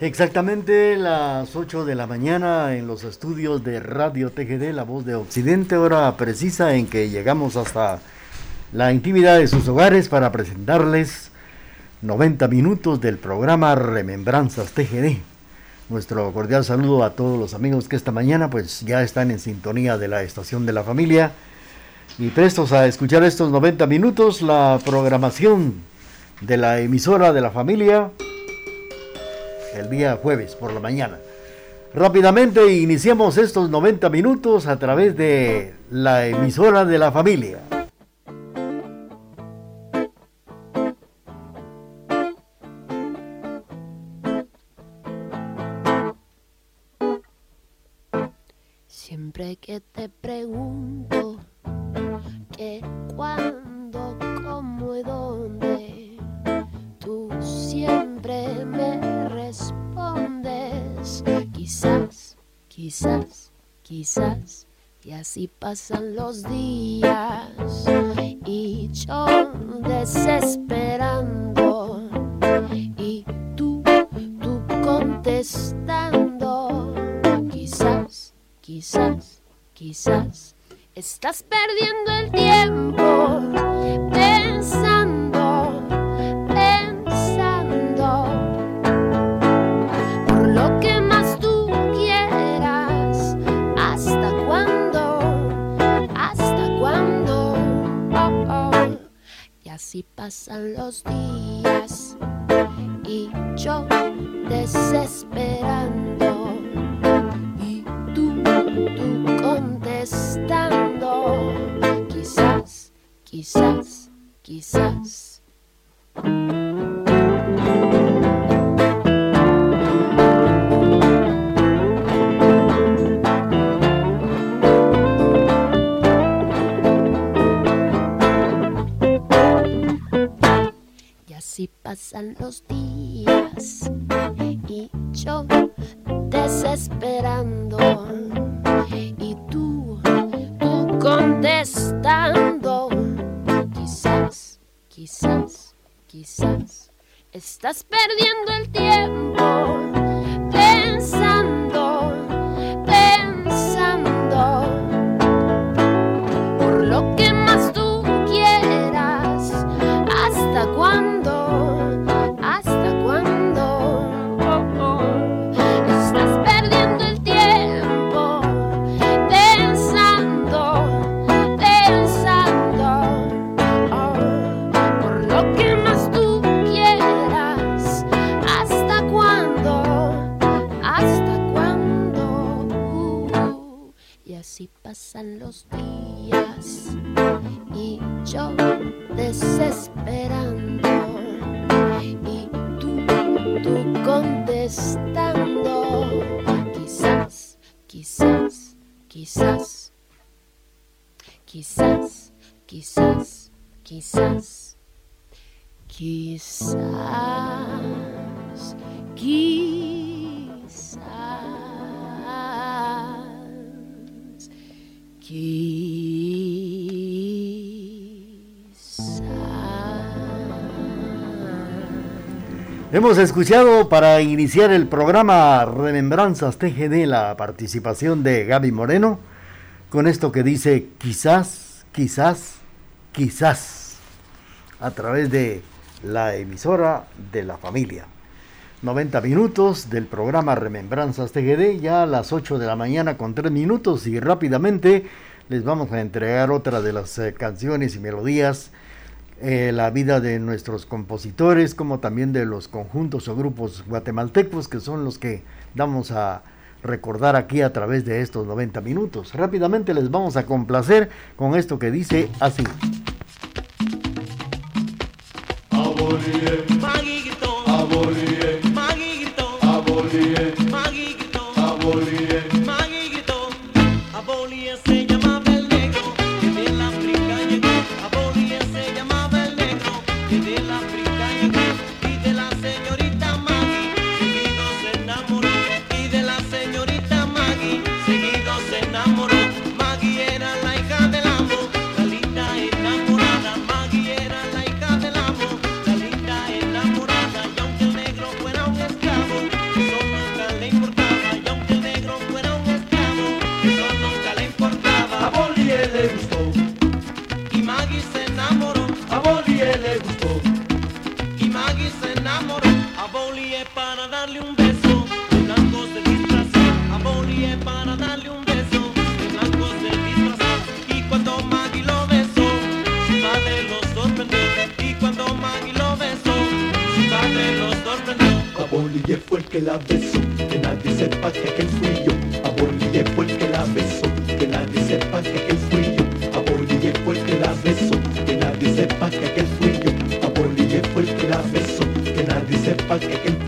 Exactamente las 8 de la mañana en los estudios de Radio TGD, La Voz de Occidente, hora precisa en que llegamos hasta la intimidad de sus hogares para presentarles 90 minutos del programa Remembranzas TGD. Nuestro cordial saludo a todos los amigos que esta mañana pues ya están en sintonía de la estación de la familia y prestos a escuchar estos 90 minutos la programación de la emisora de la familia el día jueves por la mañana. Rápidamente iniciamos estos 90 minutos a través de la emisora de la familia. Así pasan los días y yo desesperando y tú, tú contestando. Quizás, quizás, quizás estás perdiendo el tiempo así pasan los días y yo desesperando y tú, tú contestando. Quizás, quizás, quizás. Pasan los días y yo Hemos escuchado para iniciar el programa Remembranzas TGD la participación de Gaby Moreno con esto que dice quizás, quizás, quizás a través de la emisora de la familia. 90 minutos del programa Remembranzas TGD, ya a las 8 de la mañana con 3 minutos y rápidamente les vamos a entregar otra de las eh, canciones y melodías, eh, la vida de nuestros compositores, como también de los conjuntos o grupos guatemaltecos que son los que vamos a recordar aquí a través de estos 90 minutos. Rápidamente les vamos a complacer con esto que dice así. Se enamoró. A para darle un beso, de blancos de disfrazado. A Bolie para darle un beso, de blancos de disfrazado. Y cuando Maggie lo besó, su padre lo sorprendió. Y cuando Maggie lo besó, su padre lo sorprendió. a Bolie fue el que la besó, que nadie sepa que aquel fui yo, a fue el que la besó, que nadie sepa que aquel fui yo, a fue el que la besó, que nadie sepa que aquel nadie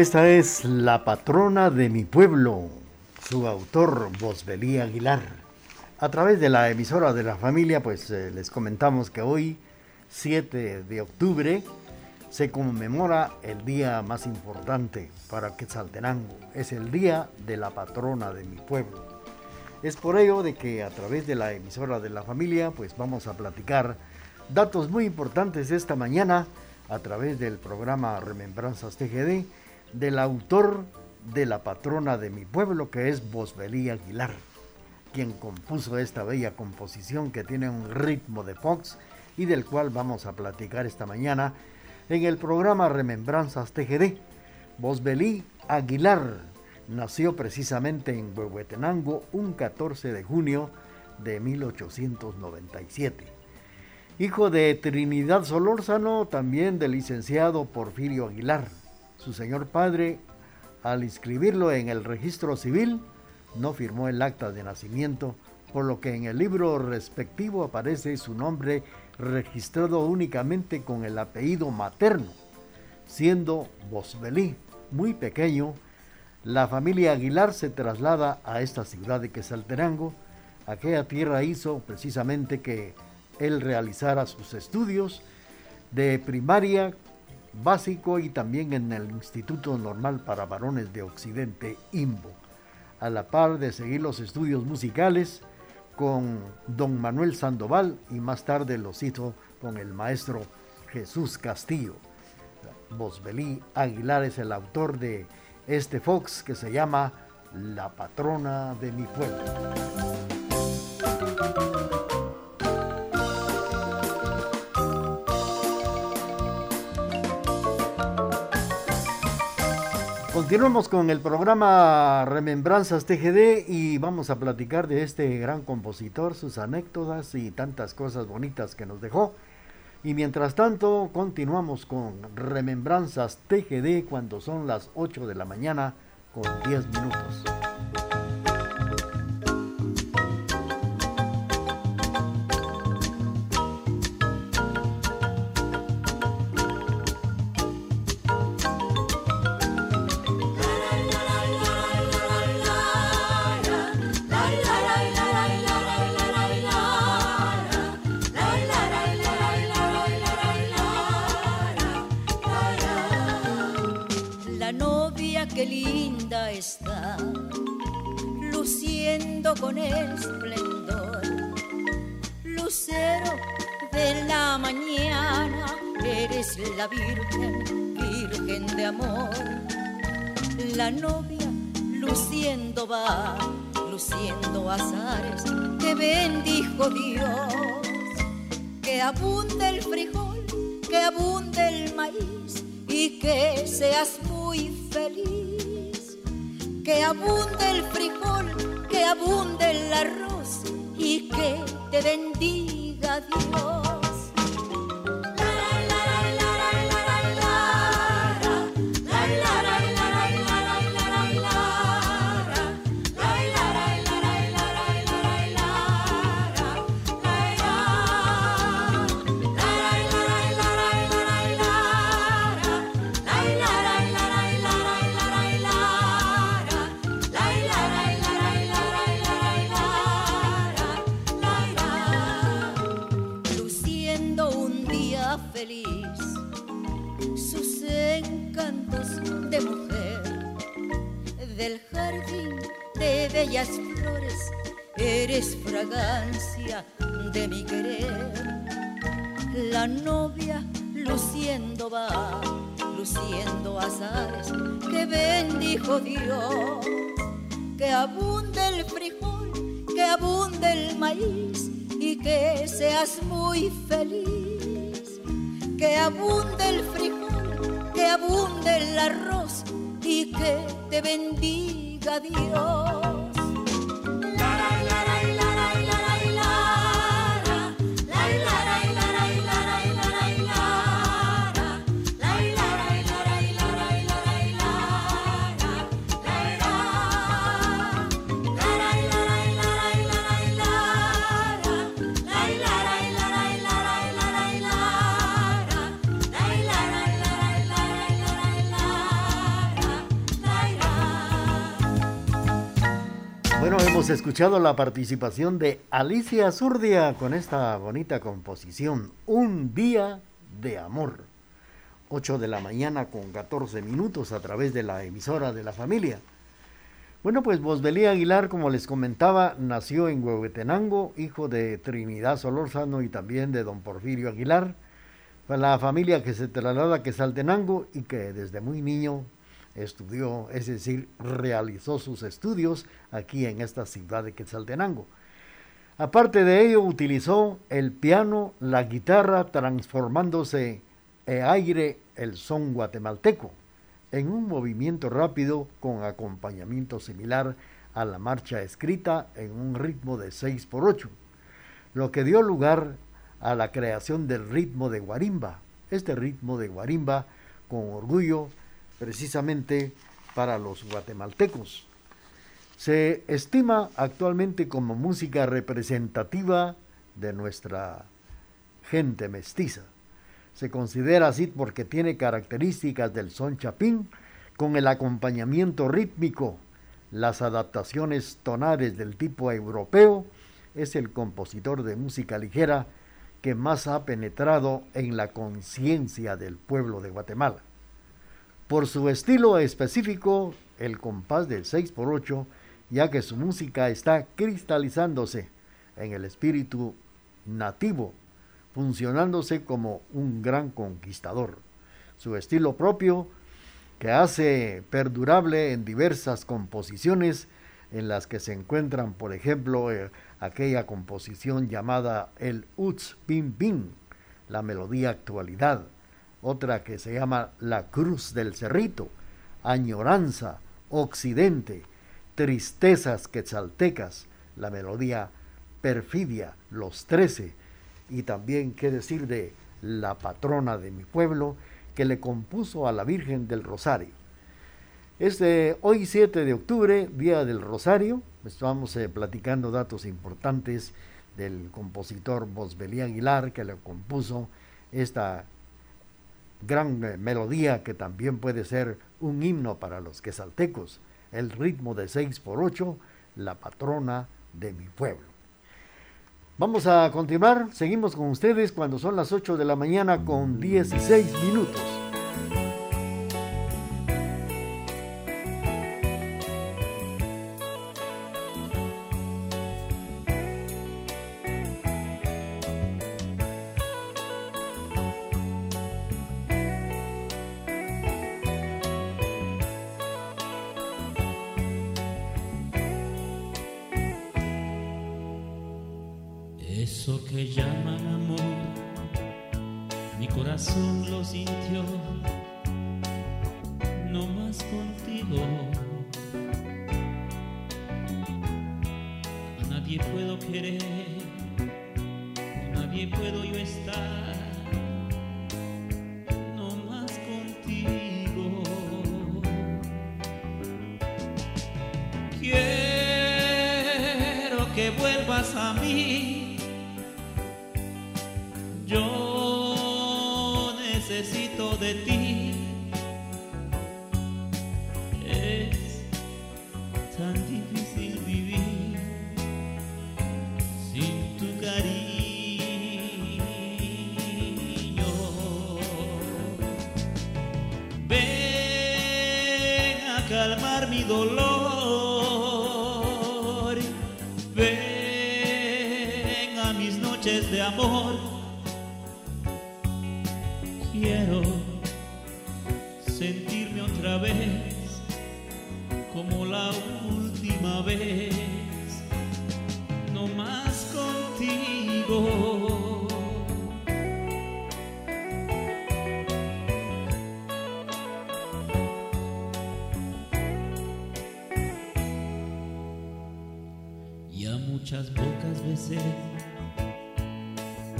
esta es La patrona de mi pueblo, su autor Bosbelí Aguilar. A través de la emisora de la familia, pues eh, les comentamos que hoy, 7 de octubre, se conmemora el día más importante para Quetzaltenango. Es el día de la patrona de mi pueblo. Es por ello de que a través de la emisora de la familia, pues vamos a platicar datos muy importantes esta mañana a través del programa Remembranzas TGD del autor de la patrona de mi pueblo, que es Bosbelí Aguilar, quien compuso esta bella composición que tiene un ritmo de Fox y del cual vamos a platicar esta mañana en el programa Remembranzas TGD. Bosbelí Aguilar nació precisamente en Huehuetenango un 14 de junio de 1897. Hijo de Trinidad Solórzano, también del licenciado Porfirio Aguilar. Su señor padre, al inscribirlo en el registro civil, no firmó el acta de nacimiento por lo que en el libro respectivo aparece su nombre registrado únicamente con el apellido materno, siendo Bosbelí muy pequeño. La familia Aguilar se traslada a esta ciudad de Quesaltenango. Aquella tierra hizo precisamente que él realizara sus estudios de primaria, básico y también en el Instituto Normal para Varones de Occidente, IMBO, a la par de seguir los estudios musicales con don Manuel Sandoval y más tarde los hizo con el maestro Jesús Castillo. Bosbelí Aguilar es el autor de este Fox que se llama La patrona de mi pueblo. Continuamos con el programa Remembranzas TGD y vamos a platicar de este gran compositor, sus anécdotas y tantas cosas bonitas que nos dejó. Y mientras tanto, continuamos con Remembranzas TGD cuando son las 8 de la mañana con 10 minutos. Que linda está, luciendo con esplendor. Lucero de la mañana, eres la virgen, virgen de amor. La novia luciendo va, luciendo azares que bendijo Dios. Que abunde el frijol, que abunde el maíz y que seas muy feliz. Que abunde el frijol, que abunde el arroz y que te bendiga Dios. Bellas flores, eres fragancia de mi querer. La novia luciendo va, luciendo azares que bendijo Dios. Que abunde el frijol, que abunde el maíz y que seas muy feliz. Que abunde el frijol, que abunde el arroz y que te bendiga Dios. Hemos escuchado la participación de Alicia Zurdia con esta bonita composición, Un día de amor. 8 de la mañana con 14 minutos a través de la emisora de la familia. Bueno, pues Bosbelí Aguilar, como les comentaba, nació en Huehuetenango, hijo de Trinidad Solórzano y también de don Porfirio Aguilar. La familia que se traslada a Quesaltenango y que desde muy niño estudió, es decir, realizó sus estudios aquí en esta ciudad de Quetzaltenango. Aparte de ello, utilizó el piano, la guitarra, transformándose en aire el son guatemalteco en un movimiento rápido con acompañamiento similar a la marcha escrita en un ritmo de 6 por 8, lo que dio lugar a la creación del ritmo de guarimba. Este ritmo de guarimba con orgullo precisamente para los guatemaltecos. Se estima actualmente como música representativa de nuestra gente mestiza. Se considera así porque tiene características del son chapín con el acompañamiento rítmico, las adaptaciones tonales del tipo europeo, es el compositor de música ligera que más ha penetrado en la conciencia del pueblo de Guatemala. Por su estilo específico, el compás del 6x8, ya que su música está cristalizándose en el espíritu nativo, funcionándose como un gran conquistador. Su estilo propio, que hace perdurable en diversas composiciones, en las que se encuentran, por ejemplo, eh, aquella composición llamada el Uts Pim Pim, la melodía actualidad, otra que se llama La Cruz del Cerrito, Añoranza, Occidente, Tristezas Quetzaltecas, la melodía Perfidia, Los Trece, y también qué decir de la patrona de mi pueblo, que le compuso a la Virgen del Rosario. Este, hoy 7 de octubre, Día del Rosario, estamos eh, platicando datos importantes del compositor Bosbelí Aguilar que le compuso esta gran eh, melodía que también puede ser un himno para los quesaltecos, el ritmo de 6 por 8, la patrona de mi pueblo. Vamos a continuar, seguimos con ustedes cuando son las 8 de la mañana con 16 minutos. A nadie puedo querer, con nadie puedo yo estar, no más contigo. Quiero que vuelvas a mí.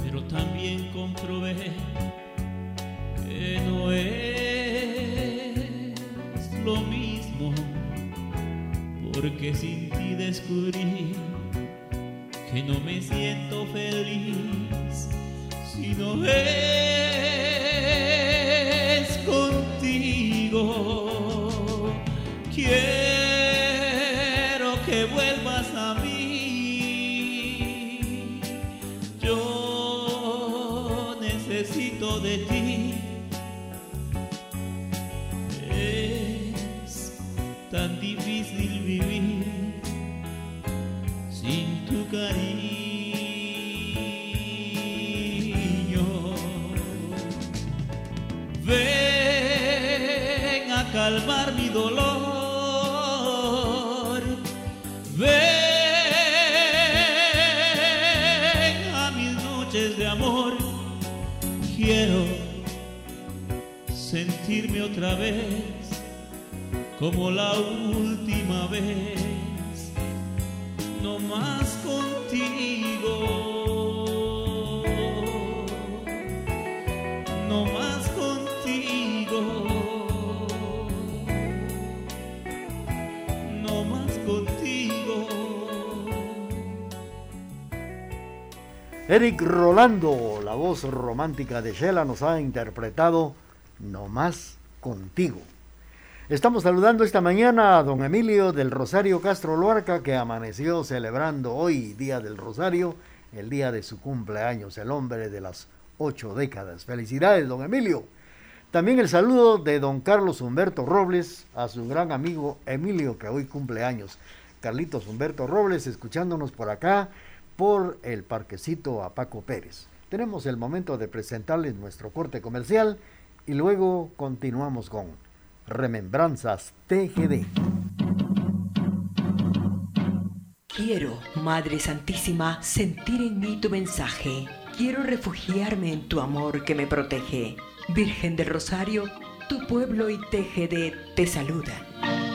Pero también comprobé que no es lo mismo, porque sin ti descubrí que no me siento feliz si no es otra vez, como la última vez, no más contigo, no más contigo, no más contigo. Eric Rolando, la voz romántica de Shela, nos ha interpretado no más contigo. Estamos saludando esta mañana a don Emilio del Rosario Castro Luarca, que amaneció celebrando hoy, Día del Rosario, el día de su cumpleaños, el hombre de las ocho décadas. Felicidades, don Emilio. También el saludo de don Carlos Humberto Robles a su gran amigo Emilio, que hoy cumple años. Carlitos Humberto Robles, escuchándonos por acá, por el parquecito a Paco Pérez. Tenemos el momento de presentarles nuestro corte comercial y luego continuamos con Remembranzas TGD. Quiero, Madre Santísima, sentir en mí tu mensaje. Quiero refugiarme en tu amor que me protege. Virgen del Rosario, tu pueblo y TGD te saludan.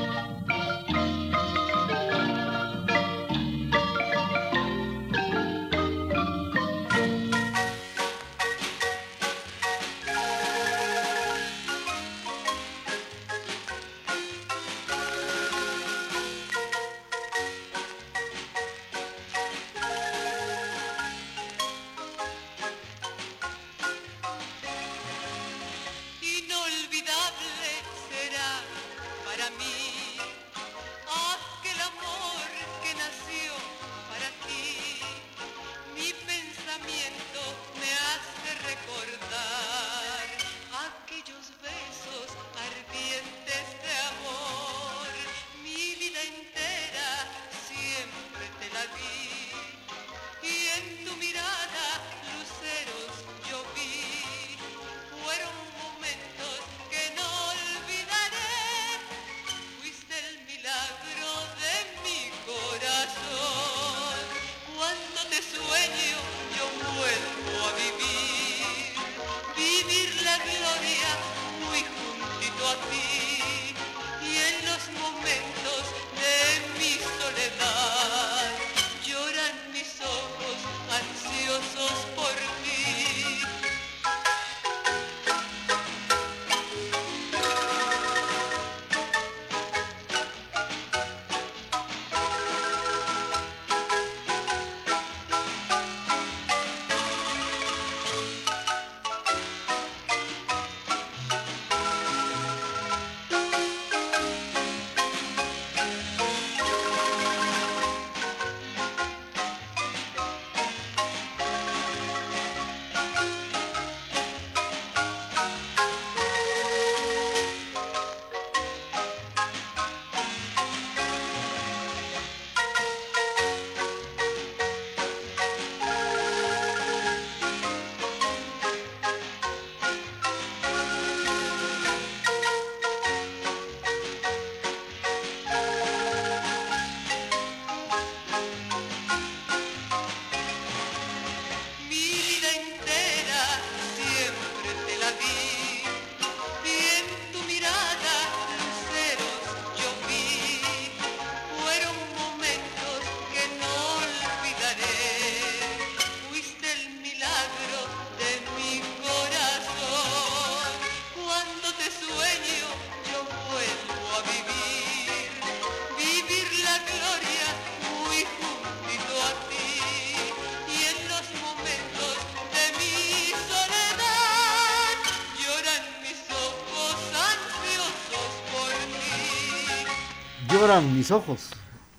Lloran mis ojos.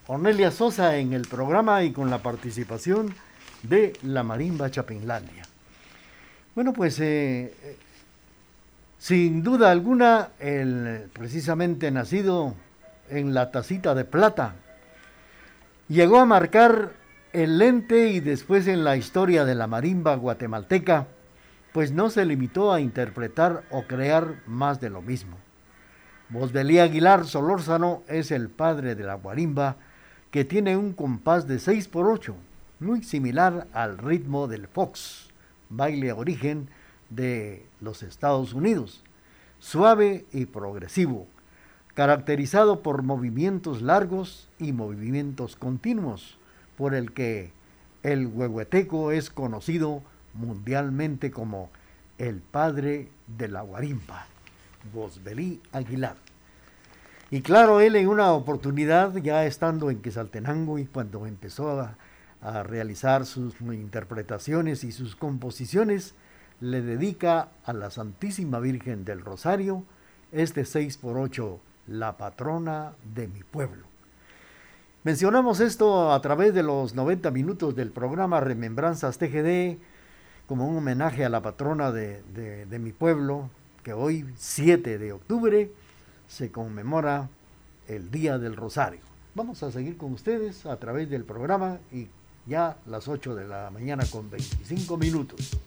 Cornelia Sosa en el programa y con la participación de la Marimba Chapinlandia. Bueno, pues eh, eh, sin duda alguna, el precisamente nacido en la tacita de plata, llegó a marcar el lente y después en la historia de la marimba guatemalteca, pues no se limitó a interpretar o crear más de lo mismo. Bosbelí Aguilar Solórzano es el padre de la guarimba que tiene un compás de 6 por 8, muy similar al ritmo del fox, baile origen de los Estados Unidos, suave y progresivo, caracterizado por movimientos largos y movimientos continuos, por el que el huehueteco es conocido mundialmente como el padre de la guarimba, Bosbelí Aguilar. Y claro, él en una oportunidad, ya estando en Quesaltenango y cuando empezó a, realizar sus interpretaciones y sus composiciones, le dedica a la Santísima Virgen del Rosario este 6 por 8 la patrona de mi pueblo. Mencionamos esto a través de los 90 minutos del programa Remembranzas TGD como un homenaje a la patrona de- de mi pueblo, que hoy 7 de octubre se conmemora el Día del Rosario. Vamos a seguir con ustedes a través del programa y ya las 8 de la mañana con 25 minutos.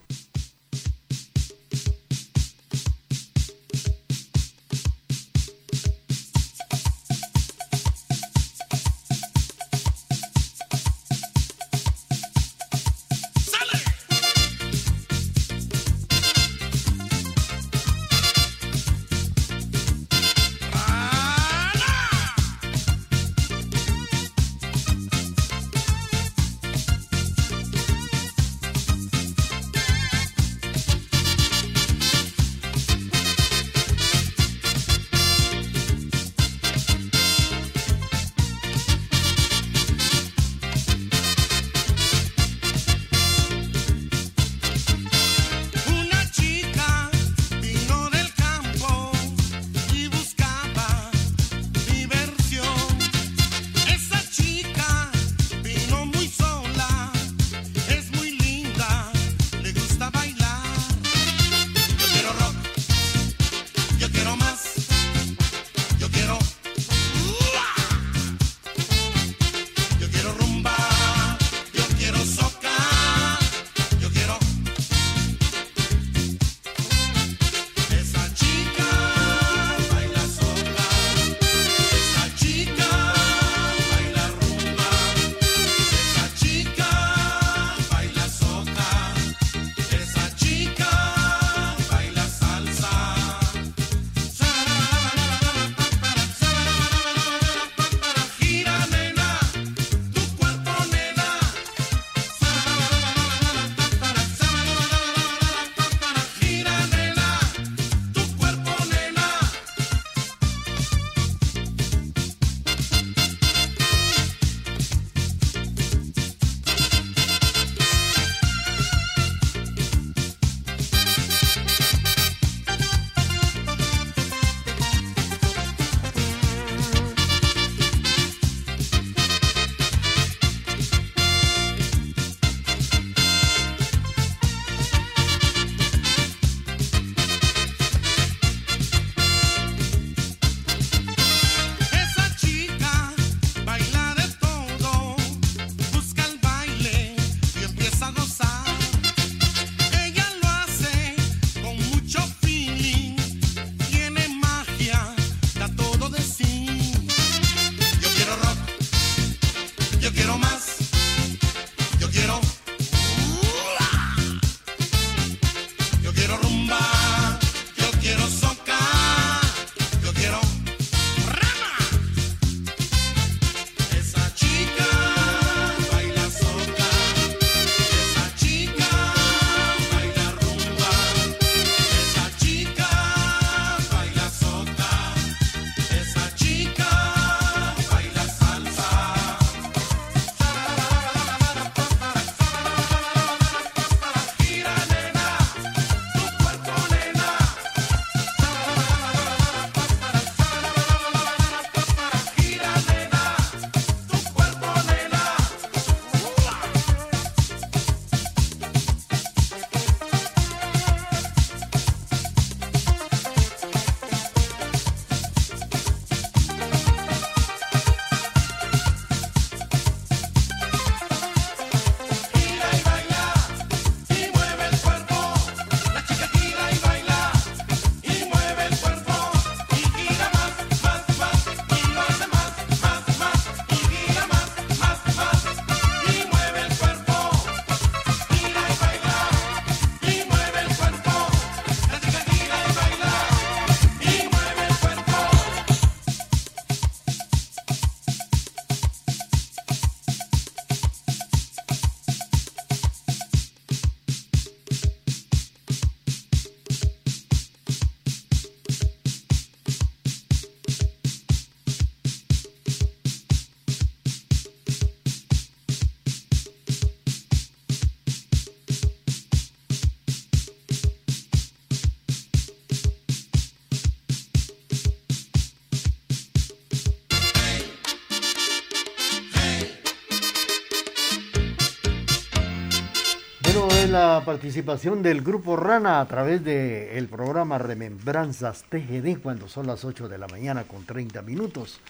Participación del grupo Rana a través del programa Remembranzas TGD cuando son las 8 de la mañana con 30 minutos.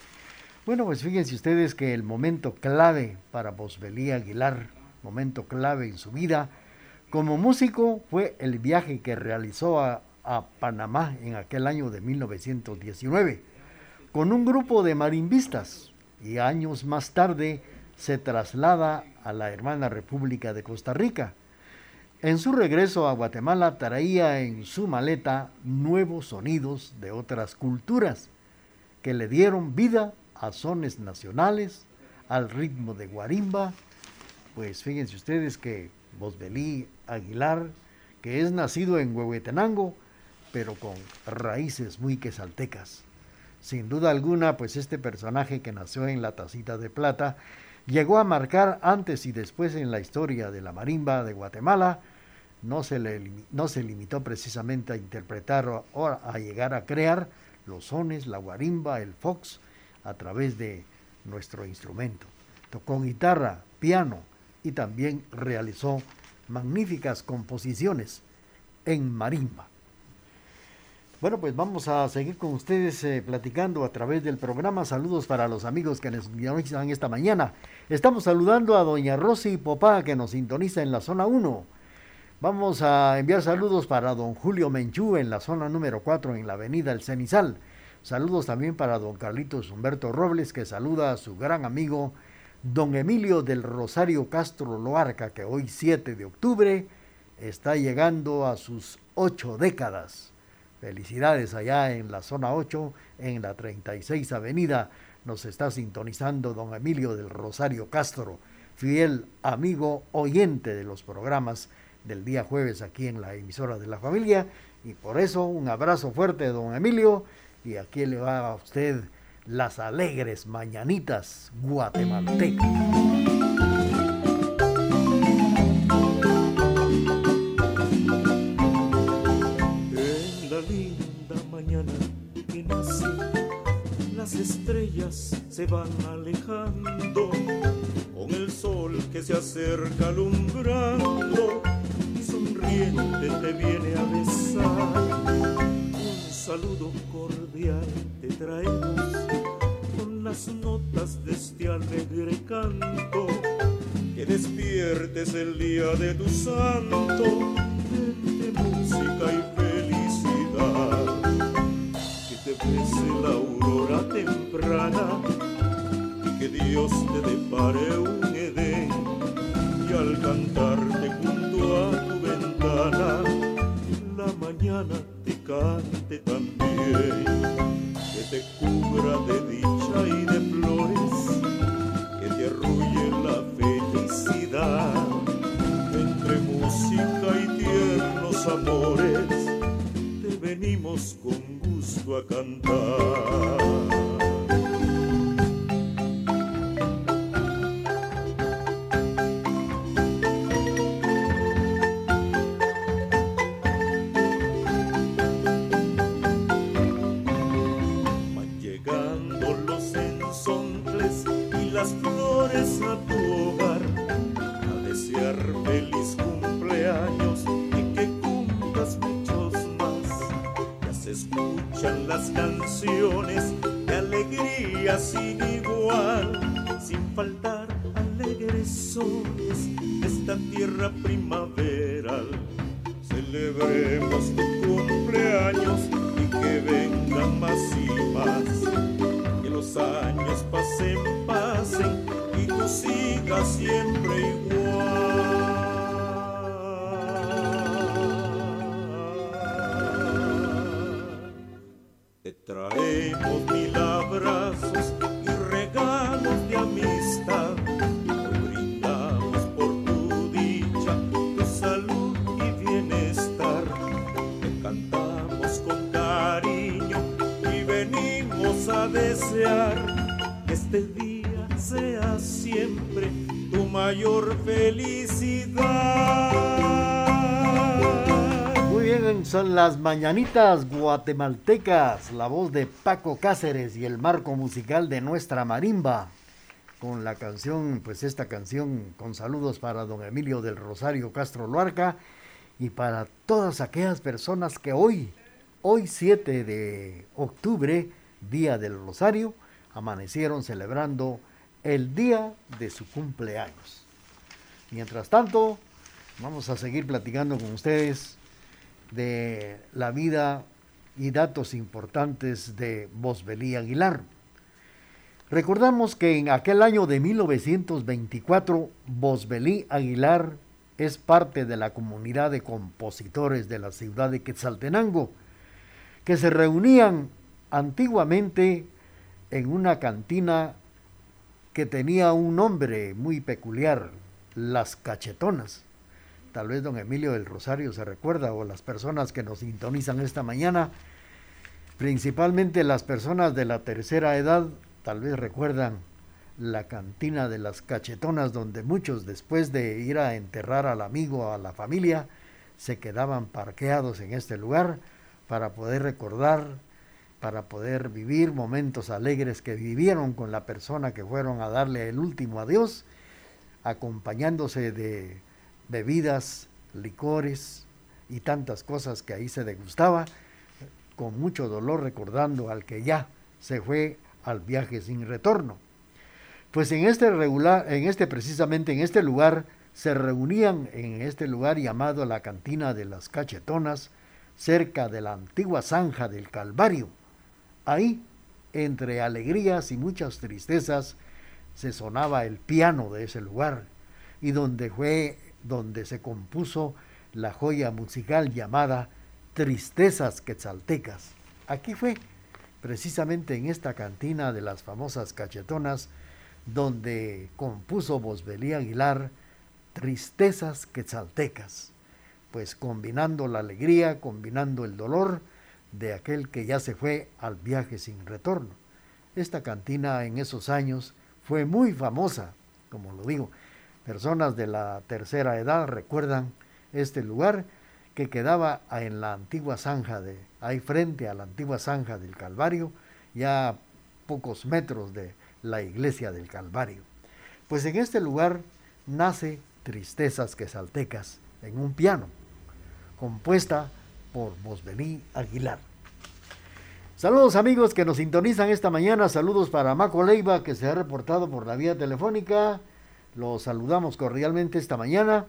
Bueno, pues fíjense ustedes que el momento clave para Bosbelí Aguilar, momento clave en su vida como músico, fue el viaje que realizó a, a Panamá en aquel año de 1919 con un grupo de marimbistas y años más tarde se traslada a la hermana República de Costa Rica. En su regreso a Guatemala traía en su maleta nuevos sonidos de otras culturas que le dieron vida a sones nacionales, al ritmo de guarimba. Pues fíjense ustedes que Bosbelí Aguilar, que es nacido en Huehuetenango, pero con raíces muy quesaltecas. Sin duda alguna, pues este personaje que nació en la tacita de plata llegó a marcar antes y después en la historia de la marimba de Guatemala. No se, le, no se limitó precisamente a interpretar o a llegar a crear los sones, la guarimba, el fox, a través de nuestro instrumento. Tocó guitarra, piano y también realizó magníficas composiciones en marimba. Bueno, pues vamos a seguir con ustedes eh, platicando a través del programa. Saludos para los amigos que nos sintonizan esta mañana. Estamos saludando a doña Rosy Popá que nos sintoniza en la zona 1. Vamos a enviar saludos para don Julio Menchú en la zona número 4 en la avenida El Cenizal. Saludos también para don Carlitos Humberto Robles que saluda a su gran amigo don Emilio del Rosario Castro Loarca que hoy 7 de octubre está llegando a sus ocho décadas. Felicidades allá en la zona 8, en la 36 Avenida. Nos está sintonizando don Emilio del Rosario Castro, fiel amigo oyente de los programas del día jueves aquí en la emisora de la familia. Y por eso un abrazo fuerte, don Emilio. Y aquí le va a usted las alegres mañanitas guatemaltecas. las estrellas se van alejando con el sol que se acerca alumbrando sonriente te viene a besar. Un saludo cordial te traemos con las notas de este alegre canto. Que despiertes el día de tu santo de música y la aurora temprana y que Dios te depare un Edén y al cantarte las mañanitas guatemaltecas, la voz de Paco Cáceres y el marco musical de nuestra marimba. con la canción, pues esta canción con saludos para don Emilio del Rosario Castro Luarca y para todas aquellas personas que hoy, hoy 7 de octubre, día del Rosario, amanecieron celebrando el día de su cumpleaños. Mientras tanto, vamos a seguir platicando con ustedes de la vida y datos importantes de Bosbelí Aguilar. Recordamos que en aquel año de 1924, Bosbelí Aguilar es parte de la comunidad de compositores de la ciudad de Quetzaltenango, que se reunían antiguamente en una cantina que tenía un nombre muy peculiar, Las Cachetonas. Tal vez don Emilio del Rosario se recuerda o las personas que nos sintonizan esta mañana, principalmente las personas de la tercera edad, tal vez recuerdan la cantina de las cachetonas donde muchos después de ir a enterrar al amigo a la familia se quedaban parqueados en este lugar para poder recordar para poder vivir momentos alegres que vivieron con la persona que fueron a darle el último adiós, acompañándose de bebidas, licores y tantas cosas que ahí se degustaba, con mucho dolor recordando al que ya se fue al viaje sin retorno. Pues en este regular, en este precisamente en este lugar se reunían en este lugar llamado la cantina de las cachetonas, cerca de la antigua zanja del Calvario Ahí, entre alegrías y muchas tristezas, se sonaba el piano de ese lugar y donde fue donde se compuso la joya musical llamada Tristezas Quetzaltecas. Aquí fue, precisamente en esta cantina de las famosas cachetonas, donde compuso Bosbelí Aguilar Tristezas Quetzaltecas, pues combinando la alegría, combinando el dolor, de aquel que ya se fue al viaje sin retorno. Esta cantina en esos años fue muy famosa, como lo digo. Personas de la tercera edad recuerdan este lugar que quedaba en la antigua zanja de, ahí frente a la antigua zanja del Calvario, ya pocos metros de la iglesia del Calvario. Pues en este lugar nace Tristezas Quesaltecas en un piano, compuesta por Bosbelí Aguilar. Saludos amigos que nos sintonizan esta mañana, saludos para Maco Leiva que se ha reportado por la vía telefónica, los saludamos cordialmente esta mañana,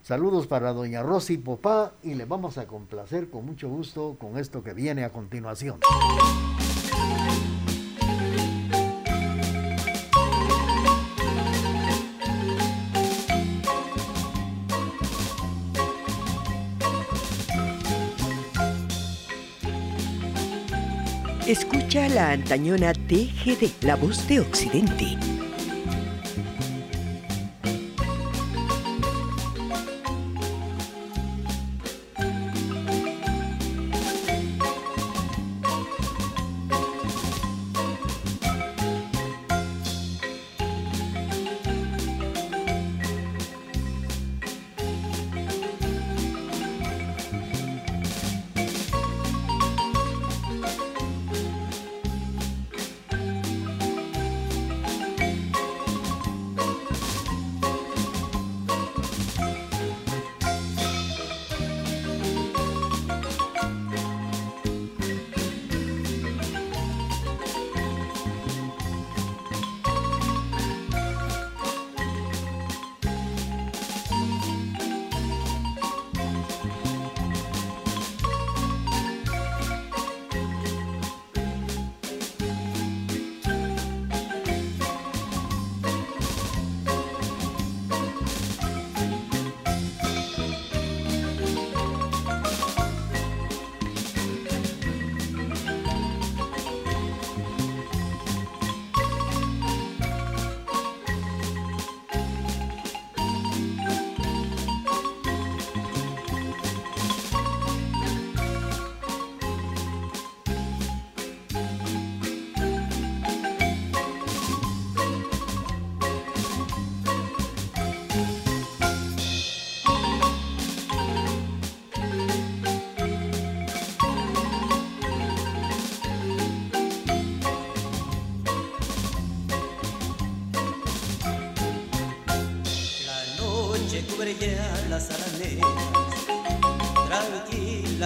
saludos para doña Rosy Popá y le vamos a complacer con mucho gusto con esto que viene a continuación. Escucha la antañona TGD, la voz de Occidente.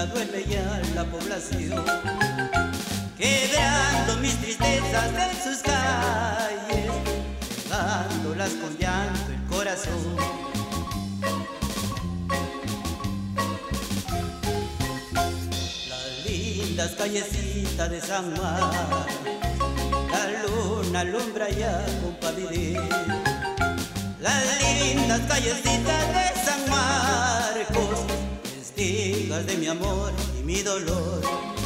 Duerme ya la población, quebrando mis tristezas en sus calles, dándolas con llanto el corazón. Las lindas callecitas de San Mar, la luna alumbra ya con las lindas callecitas de San Marcos, de mi amor y mi dolor.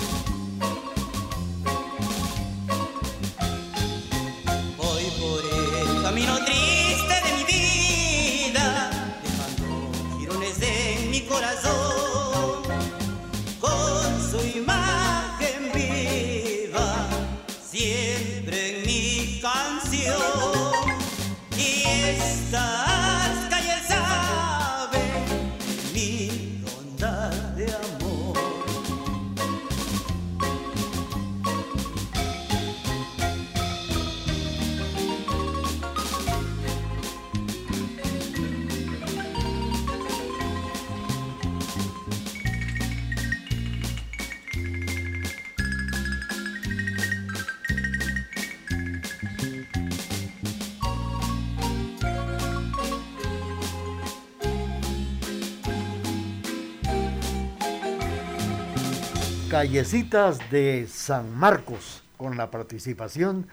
Callecitas de San Marcos, con la participación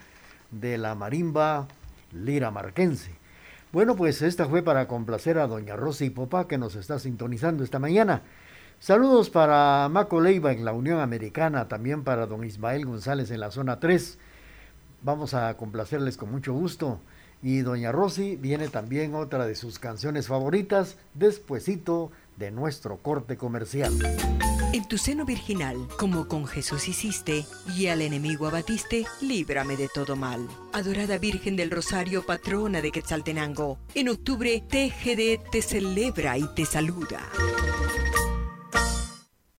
de la marimba Lira Marquense. Bueno, pues esta fue para complacer a doña Rosy Popá que nos está sintonizando esta mañana. Saludos para Maco Leiva en la Unión Americana, también para don Ismael González en la zona 3. Vamos a complacerles con mucho gusto. Y doña Rosy viene también otra de sus canciones favoritas, despuesito de nuestro corte comercial. En tu seno virginal, como con Jesús hiciste, y al enemigo abatiste, líbrame de todo mal. Adorada Virgen del Rosario, patrona de Quetzaltenango, en octubre TGD te celebra y te saluda.